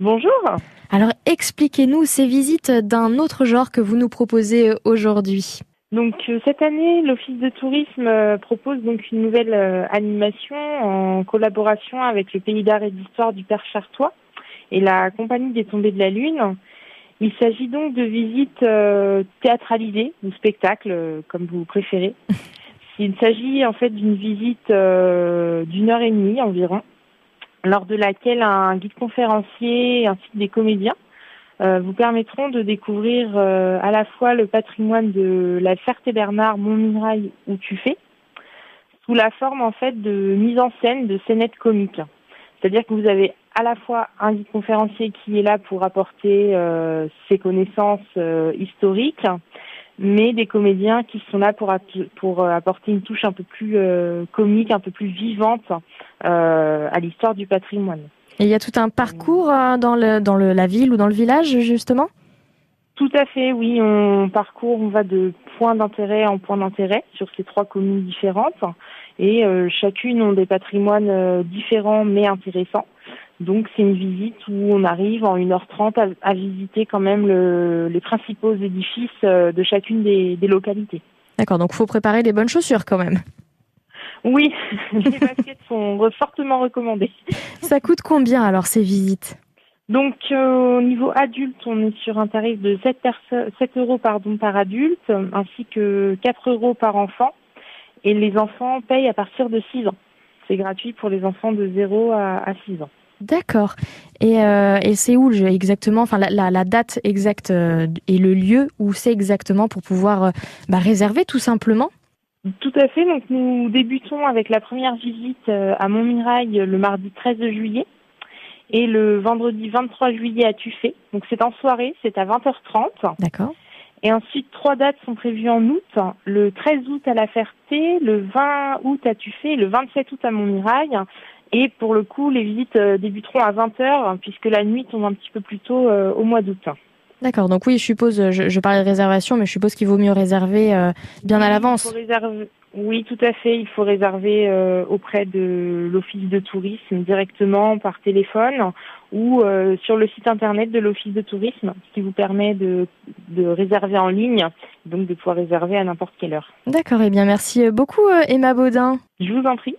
Bonjour. Alors expliquez-nous ces visites d'un autre genre que vous nous proposez aujourd'hui. Donc euh, cette année, l'Office de tourisme euh, propose donc une nouvelle euh, animation en collaboration avec le Pays d'art et d'histoire du Père Chartois et la Compagnie des Tombées de la Lune. Il s'agit donc de visites théâtralisées ou spectacles, comme vous préférez. Il s'agit en fait d'une visite d'une heure et demie environ lors de laquelle un guide conférencier ainsi que des comédiens euh, vous permettront de découvrir euh, à la fois le patrimoine de la Ferté-Bernard, Montmirail ou Tuffet, sous la forme en fait de mise en scène de scénettes comiques. C'est-à-dire que vous avez à la fois un guide conférencier qui est là pour apporter euh, ses connaissances historiques, mais des comédiens qui sont là pour, apporter une touche un peu plus comique, un peu plus vivante à l'histoire du patrimoine. Et il y a tout un parcours dans, le, dans le, la ville ou dans le village, justement? Tout à fait, oui. On parcourt, on va de point d'intérêt en point d'intérêt sur ces trois communes différentes. Et chacune ont des patrimoines différents mais intéressants. Donc c'est une visite où on arrive en 1h30 à, visiter quand même les principaux édifices euh, de chacune des, localités. D'accord, donc il faut préparer les bonnes chaussures quand même. Oui, les baskets sont fortement recommandées. Ça coûte combien alors ces visites? Donc euh, au niveau adulte, on est sur un tarif de 7, 7 euros pardon, par adulte, ainsi que 4 euros par enfant. Et les enfants payent à partir de 6 ans. C'est gratuit pour les enfants de 0 à 6 ans. D'accord. Et, euh, et c'est où exactement, enfin la, la, date exacte euh, et le lieu où c'est exactement pour pouvoir bah, réserver tout simplement? Tout à fait. Donc nous débutons avec la première visite à Montmirail le mardi 13 juillet et le vendredi 23 juillet à Tuffet. Donc c'est en soirée, c'est à 20h30. D'accord. Et ensuite, trois dates sont prévues en août. Le 13 août à La Ferté, le 20 août à Tuffet et le 27 août à Montmirail. Et pour le coup, les visites euh, débuteront à 20h puisque la nuit tombe un petit peu plus tôt euh, au mois d'août. D'accord, donc oui, je suppose, je, je, parlais de réservation, mais je suppose qu'il vaut mieux réserver euh, bien à l'avance. Oui, tout à fait. Il faut réserver auprès de l'office de tourisme directement par téléphone ou sur le site internet de l'office de tourisme, ce qui vous permet de, de réserver en ligne, donc de pouvoir réserver à n'importe quelle heure. D'accord, et eh bien merci beaucoup Emma Baudin. Je vous en prie.